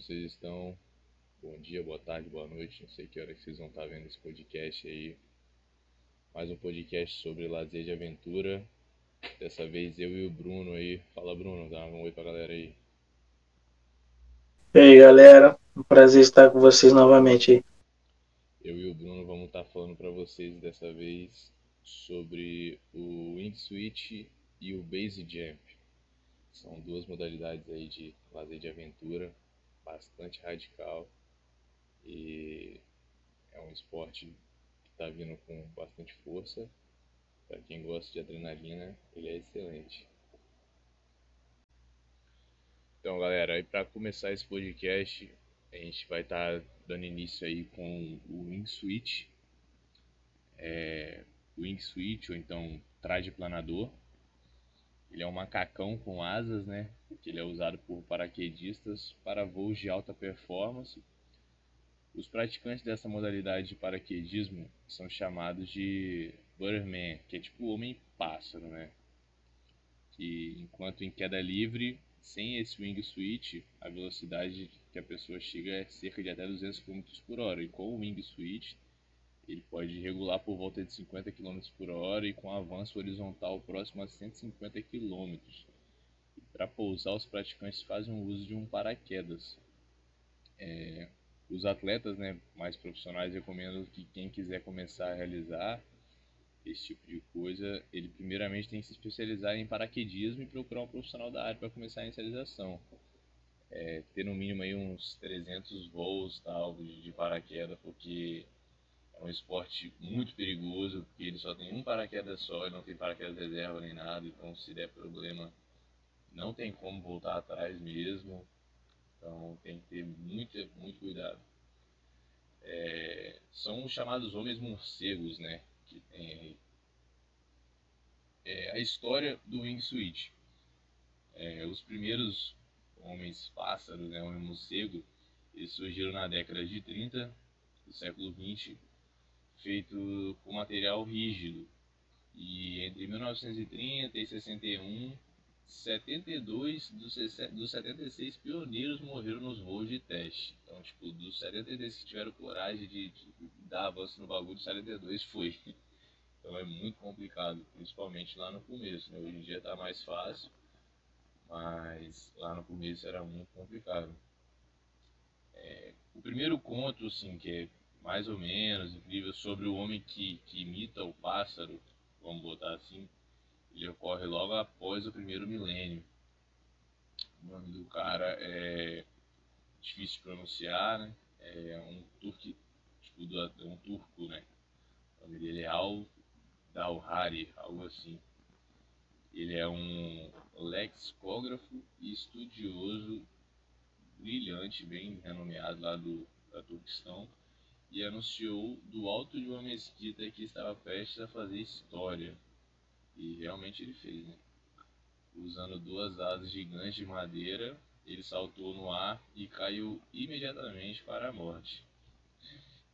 vocês estão? Bom dia, boa tarde, boa noite. Não sei que hora que vocês vão estar vendo esse podcast aí. Mais um podcast sobre lazer de aventura. Dessa vez eu e o Bruno aí. Fala, Bruno, dá um oi pra galera aí. E aí, galera. Um prazer estar com vocês novamente aí. Eu e o Bruno vamos estar falando para vocês dessa vez sobre o Wingsuit e o Base Jump. São duas modalidades aí de lazer de aventura, bastante radical e é um esporte que está vindo com bastante força. Para quem gosta de adrenalina, ele é excelente. Então, galera, aí para começar esse podcast, a gente vai estar tá dando início aí com o Wingsuit, é, Wingsuit ou então traje planador. Ele é um macacão com asas, né? Que ele é usado por paraquedistas para voos de alta performance. Os praticantes dessa modalidade de paraquedismo são chamados de Birdman, que é tipo homem-pássaro, né? Que enquanto em queda livre, sem esse wingsuit, a velocidade que a pessoa chega é cerca de até 200 km por hora. E com o wingsuit, ele pode regular por volta de 50 km por hora e com avanço horizontal próximo a 150 km. Para pousar, os praticantes fazem uso de um paraquedas. É, os atletas né, mais profissionais recomendam que quem quiser começar a realizar esse tipo de coisa, ele primeiramente tem que se especializar em paraquedismo e procurar um profissional da área para começar a inicialização. É, ter no mínimo aí uns 300 voos tal, de, de paraquedas, porque é um esporte muito perigoso, porque ele só tem um paraquedas só e não tem paraquedas reserva nem nada, então se der problema não tem como voltar atrás mesmo. Então tem que ter muito, muito cuidado. É, são os chamados homens morcegos, né? Que tem aí. É, a história do wingsuit. É, os primeiros homens pássaros, né, homem morcego, eles surgiram na década de 30 do século 20 feito com material rígido. E entre 1930 e 61, 72 dos, dos 76 pioneiros morreram nos voos de teste. Então, tipo, dos 72 que tiveram coragem de, de dar avanço no bagulho, 72 foi. Então é muito complicado, principalmente lá no começo. Né? Hoje em dia está mais fácil, mas lá no começo era muito complicado. É, o primeiro conto, assim, que é mais ou menos incrível sobre o homem que, que imita o pássaro, vamos botar assim, ele ocorre logo após o primeiro milênio. O nome do cara é difícil de pronunciar, né? É um turco, tipo, é um turco, né? O nome dele é Al Dalhari, algo assim. Ele é um lexicógrafo e estudioso brilhante, bem renomeado lá do da Turquistão e anunciou do alto de uma mesquita que estava prestes a fazer história. E realmente ele fez, né? Usando duas asas gigantes de madeira, ele saltou no ar e caiu imediatamente para a morte.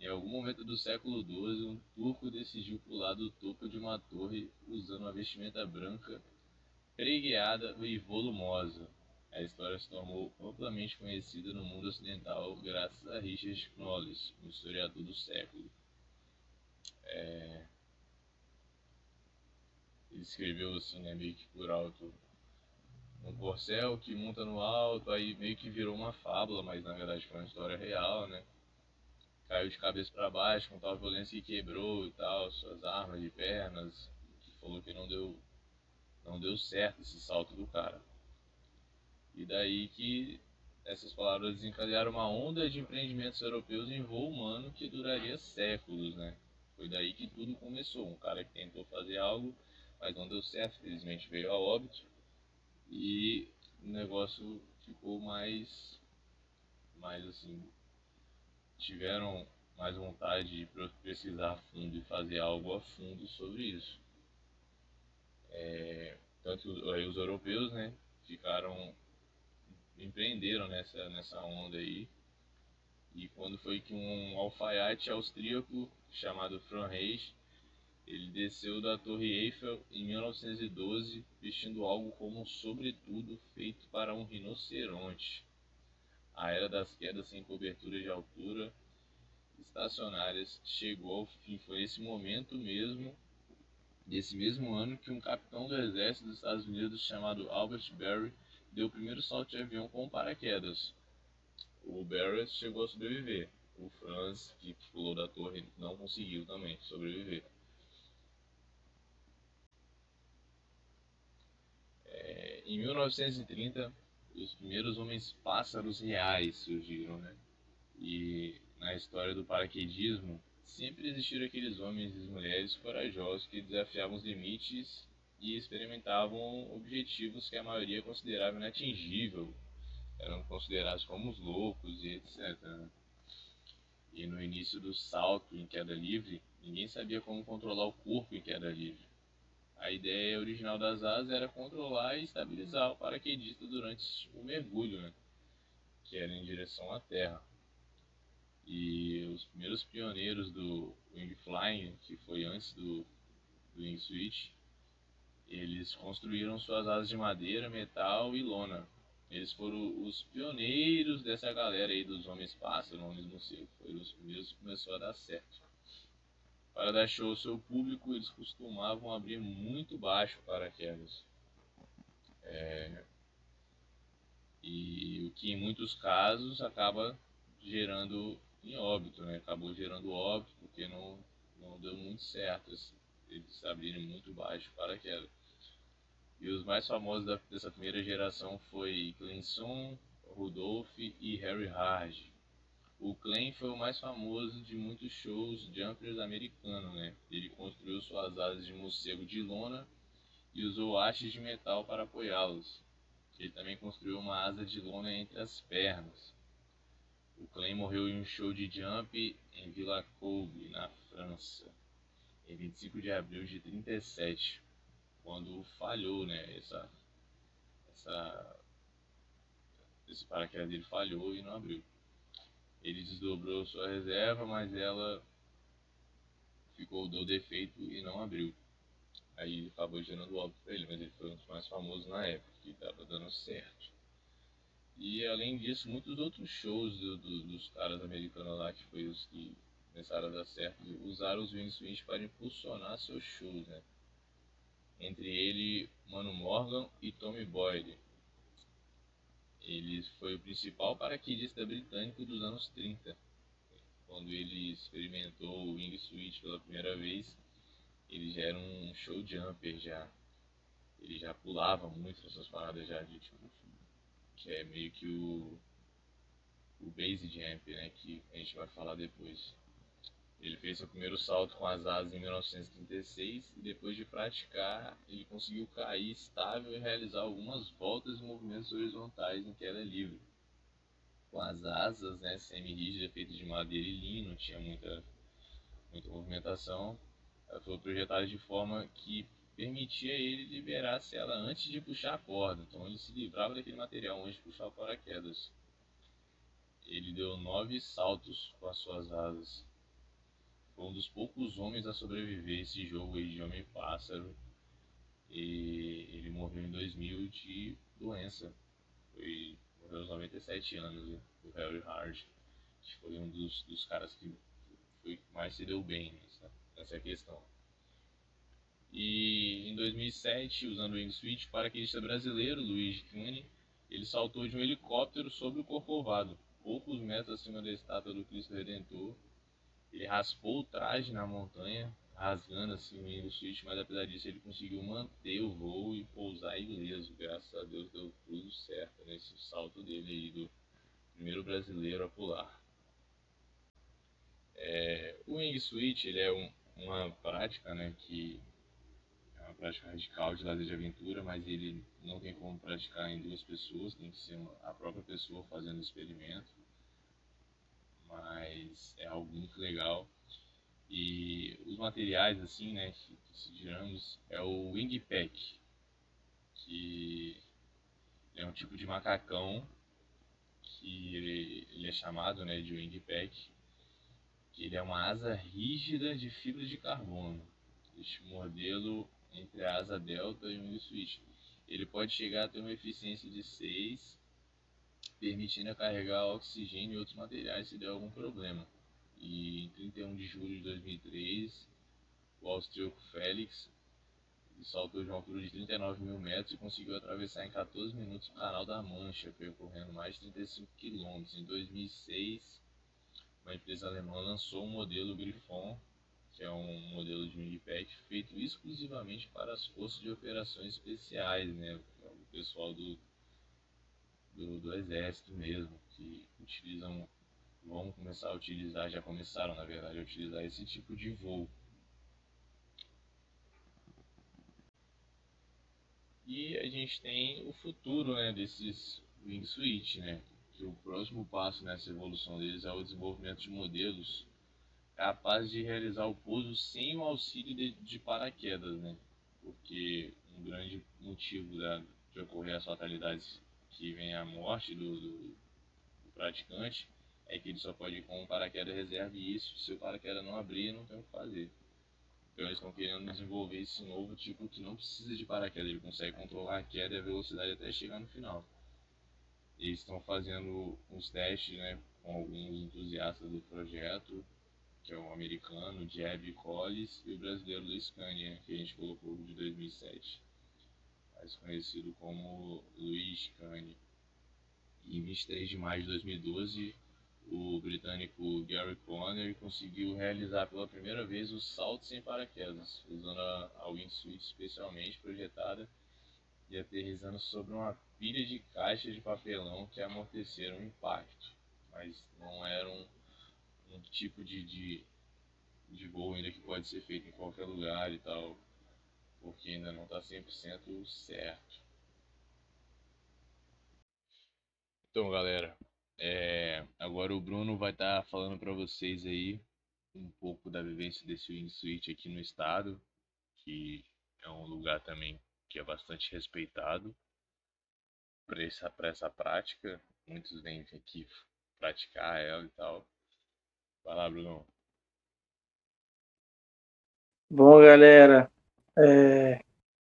Em algum momento do século XII, um turco decidiu pular do topo de uma torre usando uma vestimenta branca pregueada e volumosa. A história se tornou amplamente conhecida no mundo ocidental graças a Richard Knollys, um historiador do século. É... Ele escreveu assim, né, meio que por alto, um corcel que monta no alto, aí meio que virou uma fábula, mas na verdade foi uma história real, né? Caiu de cabeça para baixo com tal violência que quebrou e tal, suas armas de pernas, que falou que não deu, não deu certo esse salto do cara. E daí que essas palavras desencadearam uma onda de empreendimentos europeus em voo humano que duraria séculos, né? Foi daí que tudo começou. Um cara que tentou fazer algo, mas não deu certo, felizmente veio a óbito. E o negócio ficou mais, mais assim, tiveram mais vontade de pesquisar a fundo e fazer algo a fundo sobre isso. É, tanto aí os europeus, né, ficaram empreenderam nessa, nessa onda aí. E quando foi que um alfaiate austríaco chamado Franz Reich, ele desceu da Torre Eiffel em 1912 vestindo algo como um sobretudo feito para um rinoceronte. A era das quedas sem cobertura de altura estacionárias chegou ao fim. Foi esse momento mesmo, desse mesmo ano, que um capitão do exército dos Estados Unidos chamado Albert Berry deu o primeiro salto de avião com paraquedas. O Barrett chegou a sobreviver. O Franz, que pulou da torre, não conseguiu também sobreviver. É, em 1930, os primeiros homens pássaros reais surgiram, né? E na história do paraquedismo, sempre existiram aqueles homens e mulheres corajosos que desafiavam os limites e experimentavam objetivos que a maioria considerava inatingível, eram considerados como os loucos e etc. Né? E no início do salto em queda livre, ninguém sabia como controlar o corpo em queda livre. A ideia original das asas era controlar e estabilizar o paraquedista durante o mergulho, né? que era em direção à Terra. E os primeiros pioneiros do Wing Flying, que foi antes do, do Wing Switch, eles construíram suas asas de madeira, metal e lona. Eles foram os pioneiros dessa galera aí dos homens pássaros, homens circo. Foram os primeiros que começou a dar certo. Para dar show ao seu público, eles costumavam abrir muito baixo para quedas. É... E o que em muitos casos acaba gerando em óbito, né? Acabou gerando óbito porque não, não deu muito certo assim, eles abrirem muito baixo para queda. E os mais famosos da, dessa primeira geração foi Clinson, Rudolph e Harry Hard. O Klein foi o mais famoso de muitos shows jumpers americanos, né? Ele construiu suas asas de morcego de lona e usou hastes de metal para apoiá-los. Ele também construiu uma asa de lona entre as pernas. O Klein morreu em um show de jump em Villa na França, em 25 de abril de 37 quando falhou, né? Essa, essa, esse paraquedas dele falhou e não abriu. Ele desdobrou sua reserva, mas ela ficou do defeito e não abriu. Aí acabou gerando óbito para ele, mas ele foi um dos mais famosos na época, que estava dando certo. E além disso, muitos outros shows do, do, dos caras americanos lá, que foi os que começaram a dar certo, usaram os Wing Swings para impulsionar seus shows, né? entre ele, Mano Morgan e Tommy Boyd. Ele foi o principal paraquedista britânico dos anos 30. Quando ele experimentou o wing switch pela primeira vez, ele já era um show jumper já. Ele já pulava muito essas paradas já de tipo que é meio que o o base jump, né, que a gente vai falar depois. Ele fez seu primeiro salto com as asas em 1936 e depois de praticar, ele conseguiu cair estável e realizar algumas voltas e movimentos horizontais em queda livre. Com as asas né, semi-rígidas feitas de madeira e linho, não tinha muita, muita movimentação. Ela foi projetada de forma que permitia ele liberar-se ela antes de puxar a corda. Então ele se livrava daquele material antes de puxar o paraquedas. Ele deu nove saltos com as suas asas foi um dos poucos homens a sobreviver esse jogo aí de Homem-Pássaro. E ele morreu em 2000 de doença. Foi, morreu aos 97 anos, o Harry Hard. Foi um dos, dos caras que foi, mais se deu bem nessa, nessa questão. E em 2007, usando o Wing Switch, o paraquedista brasileiro Luiz Cune, ele saltou de um helicóptero sobre o Corcovado, poucos metros acima da estátua do Cristo Redentor, ele raspou o traje na montanha, rasgando assim o Switch, mas apesar disso ele conseguiu manter o voo e pousar ileso. Graças a Deus deu tudo certo nesse salto dele aí do primeiro brasileiro a pular. É, o Wing Switch ele é um, uma prática né, que é uma prática radical de lazer de aventura, mas ele não tem como praticar em duas pessoas, tem que ser uma, a própria pessoa fazendo o experimento mas é algo muito legal. E os materiais assim, né, que decidiramos é o Wing Pack, que é um tipo de macacão que ele, é chamado, né, de Wing Pack, que ele é uma asa rígida de fibra de carbono. Este modelo entre a asa delta e o wing switch. Ele pode chegar a ter uma eficiência de 6 permitindo carregar oxigênio e outros materiais se der algum problema. E em 31 de julho de 2003, o austríaco Félix saltou de uma altura de 39 mil metros e conseguiu atravessar em 14 minutos o Canal da Mancha, percorrendo mais de 35 quilômetros. Em 2006, uma empresa alemã lançou o modelo Griffon, que é um modelo de minipack feito exclusivamente para as forças de operações especiais, né? o pessoal do, do, do exército mesmo, que utilizam, vão começar a utilizar, já começaram na verdade a utilizar esse tipo de voo. E a gente tem o futuro né, desses wingsuit, né? Que o próximo passo nessa evolução deles é o desenvolvimento de modelos capazes de realizar o pouso sem o auxílio de, de paraquedas, né? Porque um grande motivo da, de ocorrer as fatalidades que vem a morte do, do, do praticante é que ele só pode ir com um paraquedas reserva e isso, se o paraquedas não abrir, não tem o que fazer. Então eles estão querendo desenvolver esse novo tipo que não precisa de paraquedas, ele consegue controlar a queda e a velocidade até chegar no final. Eles estão fazendo uns testes né, com alguns entusiastas do projeto, que é o americano Jeb Collis e o brasileiro do Scania, que a gente colocou de 2007, mais conhecido como Luiz Scania. E em 23 de maio de 2012, o britânico Gary Conner conseguiu realizar pela primeira vez o salto sem paraquedas, usando a wingsuit especialmente projetada e aterrizando sobre uma pilha de caixas de papelão que amorteceram o impacto, mas não era um, um tipo de, de, de voo ainda que pode ser feito em qualquer lugar e tal, porque ainda não está 100% certo. Então, galera, é, agora o Bruno vai estar tá falando para vocês aí um pouco da vivência desse wingsuit aqui no estado, que é um lugar também que é bastante respeitado para essa, essa prática. Muitos vêm aqui praticar ela e tal. Vai lá, Bruno. Bom, galera, é,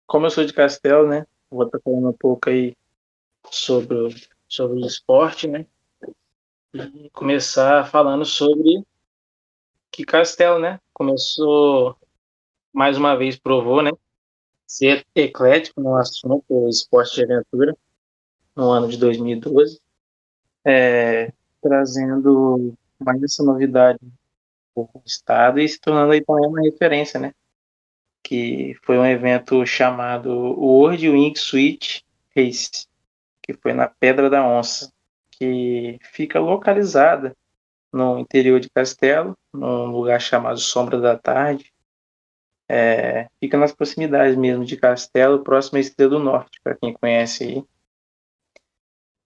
como eu sou de Castelo, né? Vou estar falando um pouco aí sobre, sobre o esporte, né? e começar falando sobre que Castelo, né? Começou mais uma vez provou, né? Ser eclético no assunto esporte de aventura no ano de 2012, é, trazendo mais essa novidade para o estado e se tornando aí também uma referência, né? Que foi um evento chamado World Wing Suite Race, que foi na Pedra da Onça, que fica localizada no interior de Castelo, num lugar chamado Sombra da Tarde. É, fica nas proximidades mesmo de Castelo, próximo à Estrela do Norte, para quem conhece aí,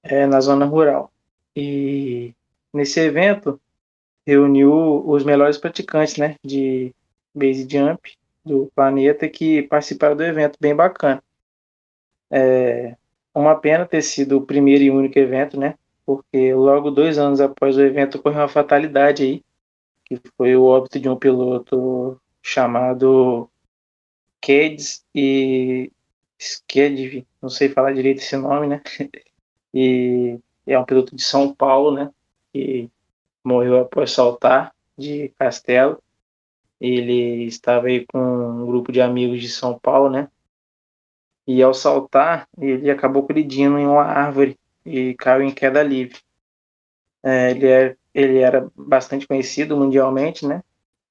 é, na zona rural. E nesse evento reuniu os melhores praticantes né, de base jump do planeta que participaram do evento, bem bacana. É uma pena ter sido o primeiro e único evento, né? porque logo dois anos após o evento ocorreu uma fatalidade aí, que foi o óbito de um piloto chamado Keds e Skedv, não sei falar direito esse nome, né? E é um piloto de São Paulo, né? Que morreu após saltar de Castelo. Ele estava aí com um grupo de amigos de São Paulo, né? E ao saltar, ele acabou colidindo em uma árvore e caiu em queda livre. É, ele, é, ele era bastante conhecido mundialmente, né?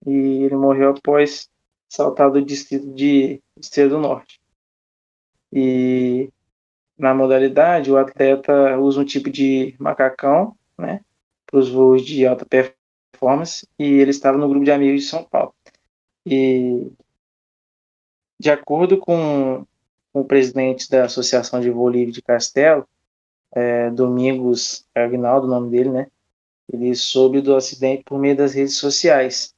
E ele morreu após saltar do distrito de Estrela do Norte. E na modalidade, o atleta usa um tipo de macacão, né? Para os voos de alta performance. E ele estava no grupo de amigos de São Paulo. E de acordo com o presidente da Associação de Livre de Castelo, é, Domingos Agnaldo, o nome dele, né? Ele soube do acidente por meio das redes sociais.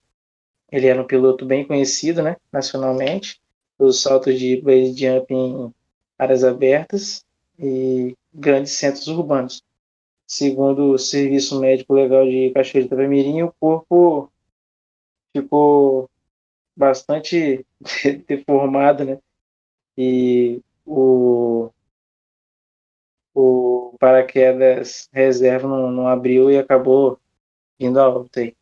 Ele era um piloto bem conhecido, né, nacionalmente, os saltos de base jump em áreas abertas e grandes centros urbanos. Segundo o Serviço Médico Legal de Cachoeira de Itapemirim, o corpo ficou bastante deformado, né? E o o paraquedas reserva não, não abriu e acabou indo a óbito aí.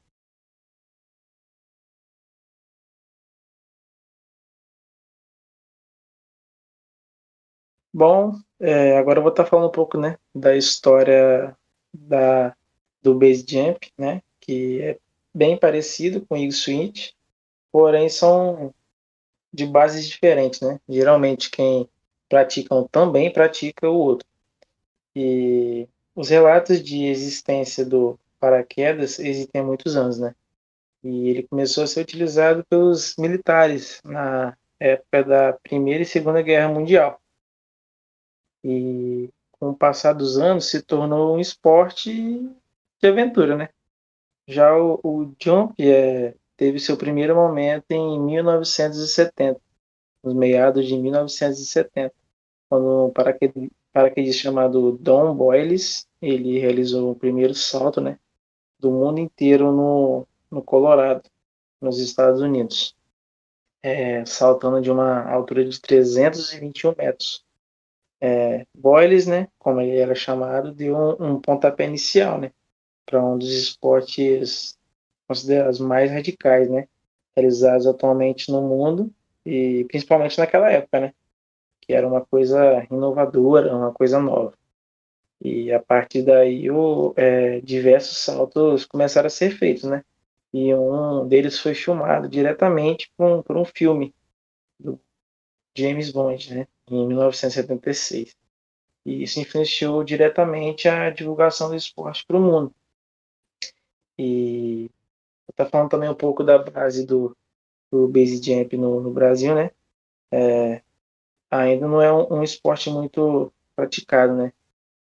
Bom, é, agora eu vou estar falando um pouco, né, da história da, do base jump, né, que é bem parecido com o Eagle Switch, porém são de bases diferentes, né? Geralmente quem pratica um também pratica o outro. E os relatos de existência do paraquedas existem há muitos anos, né? E ele começou a ser utilizado pelos militares na época da Primeira e Segunda Guerra Mundial. E com o passar dos anos se tornou um esporte de aventura, né? Já o, o jump é, teve seu primeiro momento em 1970, nos meados de 1970, quando um paraquedista chamado Don Boyles ele realizou o primeiro salto, né, do mundo inteiro no, no Colorado, nos Estados Unidos, é, saltando de uma altura de 321 metros é, Boyles, né, como ele era chamado, deu um, um pontapé inicial, né, para um dos esportes considerados mais radicais, né, realizados atualmente no mundo e principalmente naquela época, né, que era uma coisa inovadora, uma coisa nova. E a partir daí, o, é, diversos saltos começaram a ser feitos, né? E um deles foi filmado diretamente por um, por um filme do James Bond, né? Em 1976. E isso influenciou diretamente a divulgação do esporte para o mundo. E está falando também um pouco da base do, do base jump no, no Brasil, né? É, ainda não é um, um, esporte muito praticado, né?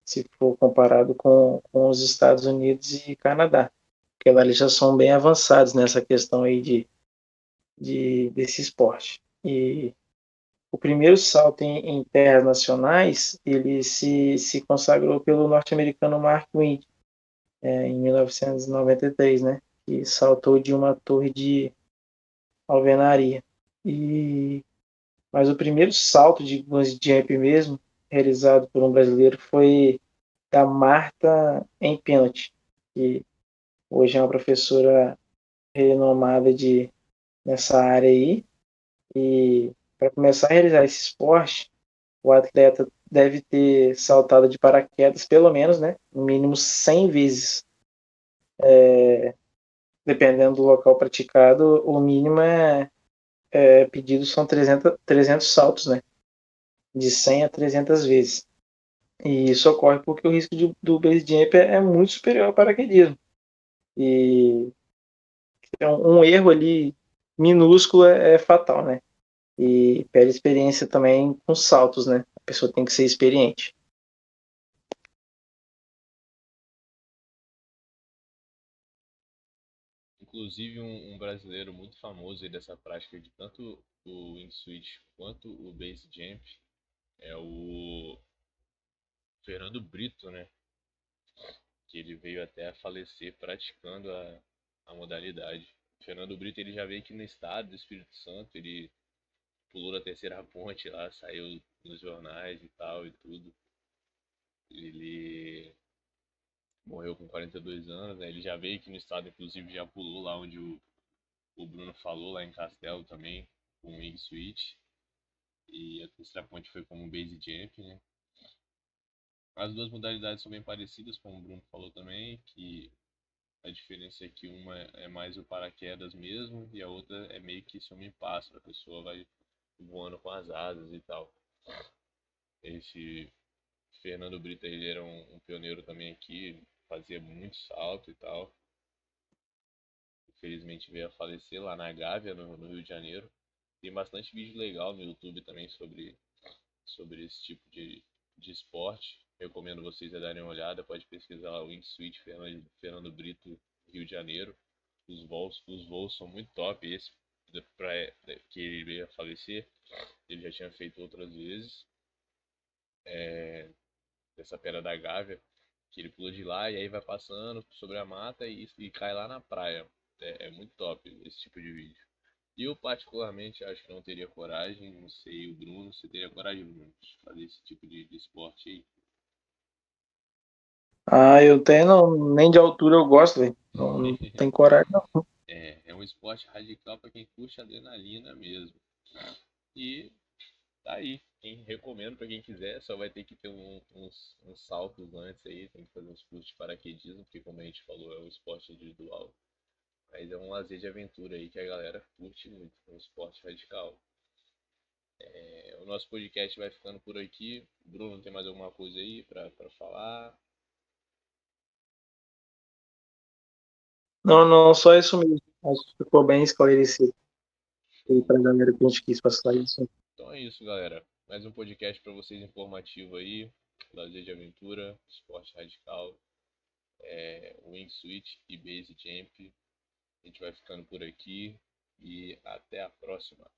Se for comparado com, com os Estados Unidos e Canadá, porque lá eles já são bem avançados nessa questão aí de, de desse esporte. E o primeiro salto em, em terras nacionais ele se, se consagrou pelo norte-americano Mark Wind é, em 1993, né? Que saltou de uma torre de alvenaria. E mas o primeiro salto de bungee jump mesmo realizado por um brasileiro foi da Marta em pênalti, que hoje é uma professora renomada de nessa área aí e para começar a realizar esse esporte, o atleta deve ter saltado de paraquedas pelo menos, né, no mínimo 100 vezes. É, dependendo do local praticado, o mínimo é, é pedido são 300, 300 saltos, né, de 100 a 300 vezes. E isso ocorre porque o risco de, do base jump é, é muito superior ao paraquedismo. E um, um erro ali minúsculo é, é fatal, né? E pede experiência também com saltos, né? A pessoa tem que ser experiente. Inclusive um, um brasileiro muito famoso dessa prática de tanto o wingsuit quanto o base jump é o Fernando Brito, né? Que ele veio até a falecer praticando a, a modalidade. O Fernando Brito ele já veio aqui no estado do Espírito Santo, ele pulou na terceira ponte lá, saiu nos jornais e tal e tudo. Ele morreu com 42 anos, né? Ele já veio aqui no estado, inclusive já pulou lá onde o, o Bruno falou, lá em Castelo também, com o Wing Switch. E a terceira ponte foi como base jump, né? As duas modalidades são bem parecidas, como o Bruno falou também, que a diferença é que uma é mais o paraquedas mesmo e a outra é meio que se homem pássaro. A pessoa vai voando com as asas e tal. Esse Fernando Brito ele era um, um pioneiro também aqui, fazia muito salto e tal. Infelizmente veio a falecer lá na Gávea, no, no, Rio de Janeiro. Tem bastante vídeo legal no YouTube também sobre, sobre esse tipo de, de esporte. Recomendo vocês a darem uma olhada. Pode pesquisar lá o Wingsuit Fernando, Fernando Brito, Rio de Janeiro. Os voos, os voos são muito top. Esse pra, que ele ia falecer, ele já tinha feito outras vezes. É, dessa pedra da Gávea, que ele pula de lá e aí vai passando sobre a mata e, e cai lá na praia. É, é, muito top esse tipo de vídeo. Eu particularmente acho que não teria coragem, não sei o Bruno, se teria coragem Bruno, de fazer esse tipo de, de esporte aí. Ah, eu tenho, não, nem de altura eu gosto, velho. Não, não tem coragem, não. É, é um esporte radical para quem curte adrenalina mesmo. E tá aí. Quem recomendo para quem quiser, só vai ter que ter um, uns, uns saltos antes aí, tem que fazer uns cursos de paraquedismo, porque como a gente falou, é um esporte individual. Mas é um lazer de aventura aí que a galera curte muito, é um esporte radical. É, o nosso podcast vai ficando por aqui. Bruno, tem mais alguma coisa aí para falar? Não, não, só isso mesmo. Acho que ficou bem esclarecido. E pra galera que a gente quis passar isso. Então é isso, galera. Mais um podcast para vocês informativo aí. Lazer de aventura, esporte radical, é, Wingsuit e Base Jump. A gente vai ficando por aqui e até a próxima.